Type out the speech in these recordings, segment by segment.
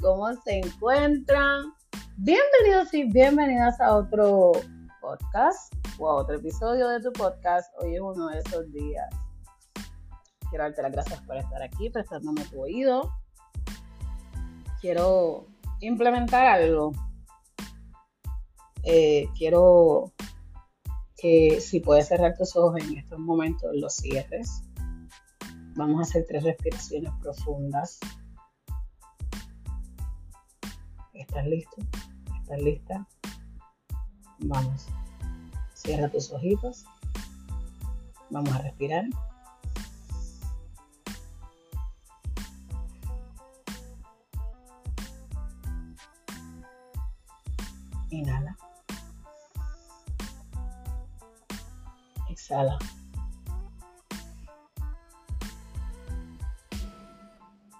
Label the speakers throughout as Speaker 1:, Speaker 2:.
Speaker 1: ¿Cómo se encuentran? Bienvenidos y bienvenidas a otro podcast o a otro episodio de tu podcast. Hoy es uno de esos días. Quiero darte las gracias por estar aquí, prestándome tu oído. Quiero implementar algo. Eh, quiero que si puedes cerrar tus ojos en estos momentos, los cierres. Vamos a hacer tres respiraciones profundas. ¿Estás listo? ¿Estás lista? Vamos. Cierra tus ojitos. Vamos a respirar. Inhala. Exhala.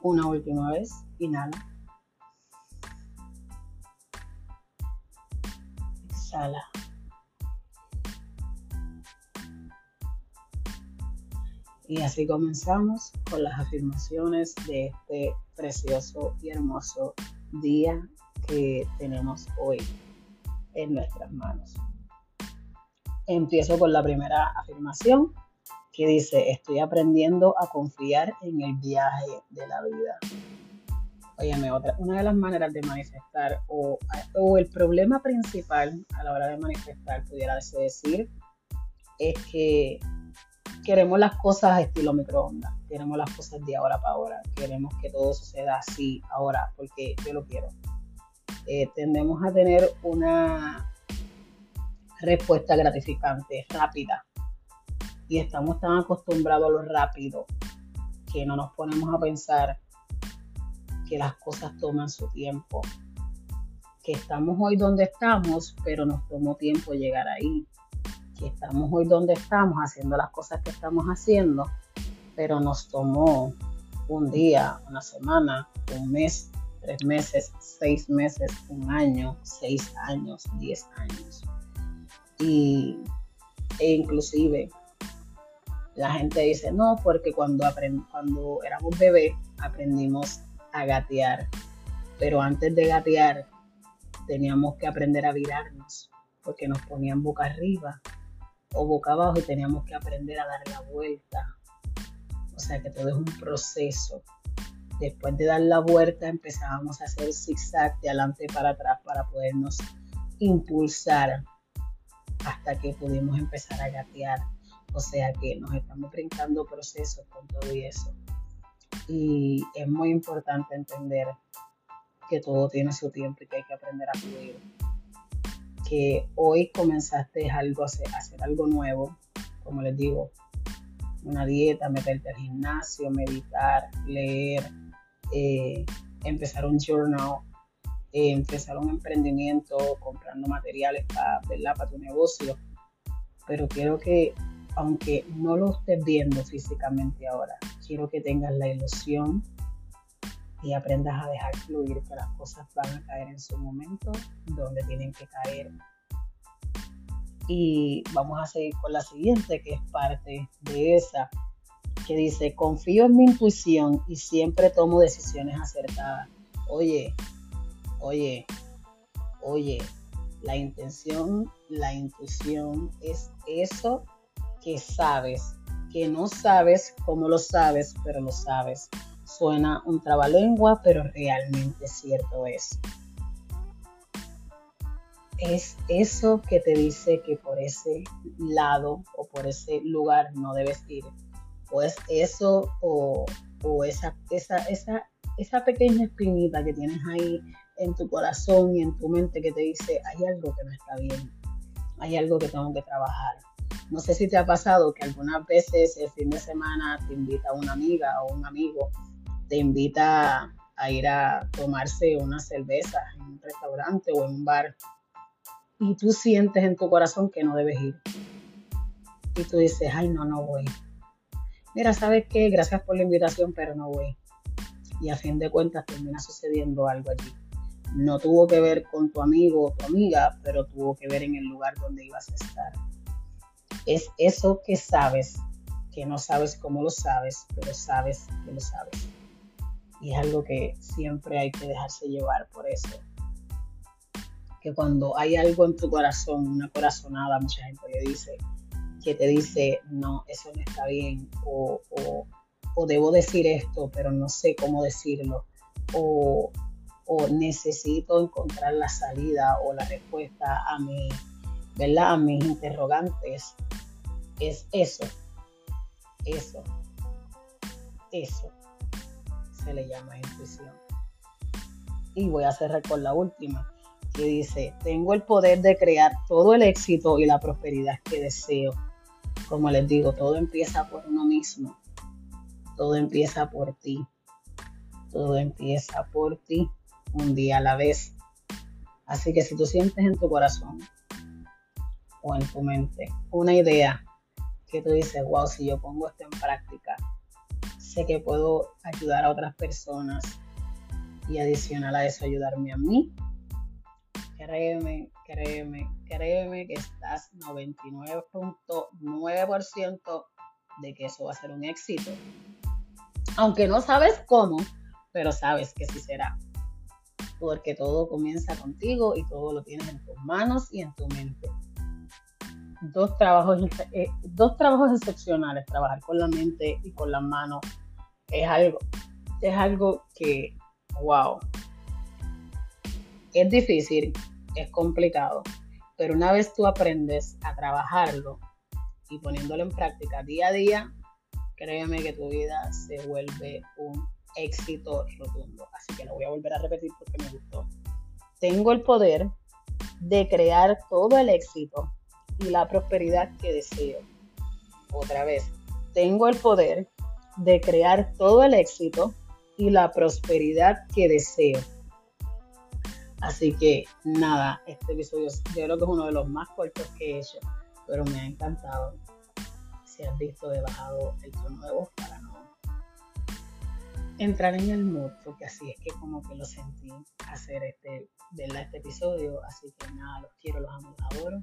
Speaker 1: Una última vez. Inhala. Y así comenzamos con las afirmaciones de este precioso y hermoso día que tenemos hoy en nuestras manos. Empiezo con la primera afirmación que dice, estoy aprendiendo a confiar en el viaje de la vida. Una de las maneras de manifestar o, o, el problema principal a la hora de manifestar, pudiera decir, es que queremos las cosas estilo microondas, queremos las cosas de ahora para ahora, queremos que todo suceda así ahora, porque yo lo quiero. Eh, tendemos a tener una respuesta gratificante, rápida, y estamos tan acostumbrados a lo rápido que no nos ponemos a pensar que las cosas toman su tiempo, que estamos hoy donde estamos, pero nos tomó tiempo llegar ahí, que estamos hoy donde estamos haciendo las cosas que estamos haciendo, pero nos tomó un día, una semana, un mes, tres meses, seis meses, un año, seis años, diez años. Y, e inclusive la gente dice, no, porque cuando, cuando éramos bebés aprendimos a gatear, pero antes de gatear teníamos que aprender a virarnos, porque nos ponían boca arriba o boca abajo y teníamos que aprender a dar la vuelta. O sea que todo es un proceso. Después de dar la vuelta empezábamos a hacer zigzag de adelante para atrás para podernos impulsar hasta que pudimos empezar a gatear. O sea que nos estamos brincando procesos con todo y eso. Y es muy importante entender que todo tiene su tiempo y que hay que aprender a fluir. Que hoy comenzaste algo, hacer, algo nuevo, como les digo, una dieta, meterte al gimnasio, meditar, leer, eh, empezar un journal, eh, empezar un emprendimiento, comprando materiales para, para tu negocio. Pero quiero que aunque no lo estés viendo físicamente ahora, quiero que tengas la ilusión y aprendas a dejar fluir que las cosas van a caer en su momento donde tienen que caer. Y vamos a seguir con la siguiente, que es parte de esa, que dice, confío en mi intuición y siempre tomo decisiones acertadas. Oye, oye, oye, la intención, la intuición es eso que sabes, que no sabes cómo lo sabes, pero lo sabes. Suena un trabalengua, pero realmente cierto es. Es eso que te dice que por ese lado o por ese lugar no debes ir. O es eso o, esa, esa, esa, esa pequeña espinita que tienes ahí en tu corazón y en tu mente que te dice, hay algo que no está bien, hay algo que tengo que trabajar no sé si te ha pasado que algunas veces el fin de semana te invita una amiga o un amigo, te invita a ir a tomarse una cerveza en un restaurante o en un bar y tú sientes en tu corazón que no debes ir. Y tú dices, ay, no, no voy. Mira, ¿sabes qué? Gracias por la invitación, pero no voy. Y a fin de cuentas termina sucediendo algo allí. No tuvo que ver con tu amigo o tu amiga, pero tuvo que ver en el lugar donde ibas a estar es eso que sabes, que no sabes cómo lo sabes, pero sabes que lo sabes. Y es algo que siempre hay que dejarse llevar por eso. Que cuando hay algo en tu corazón, una corazonada, mucha gente le dice, que te dice, no, eso no está bien, o, o, debo decir esto, pero no sé cómo decirlo, o, o, necesito encontrar la salida o la respuesta a mi, ¿verdad? A mis interrogantes. Es eso, eso, eso se le llama intuición. Y voy a cerrar con la última, que dice, tengo el poder de crear todo el éxito y la prosperidad que deseo como les digo, todo empieza por uno mismo. Todo empieza por ti. Todo empieza por ti un día a la vez. Así que si tú sientes en tu corazón o en tu mente una idea que tú dices, wow, si yo pongo esto en práctica, sé que puedo ayudar a otras personas y adicional a eso ayudarme a mí, créeme, créeme, créeme que estás 99.9% de que eso va a ser un éxito. Aunque no sabes cómo, pero sabes que sí será. Porque todo comienza contigo y todo lo tienes en tus manos y en tu mente. Dos trabajos, eh, dos trabajos excepcionales, trabajar con la mente y con las manos, es algo, es algo que, wow, es difícil, es complicado, pero una vez tú aprendes a trabajarlo y poniéndolo en práctica día a día, créeme que tu vida se vuelve un éxito rotundo. Así que lo voy a volver a repetir porque me gustó. Tengo el poder de crear todo el éxito y la prosperidad que deseo. Otra vez, tengo el poder de crear todo el éxito y la prosperidad que deseo. Así que nada, este episodio yo creo que es uno de los más cortos que he hecho, pero me ha encantado. Si has visto, he bajado el tono de voz para no entrar en el mood, porque así es que como que lo sentí hacer este, verla este episodio. Así que nada, los quiero, los amo, los adoro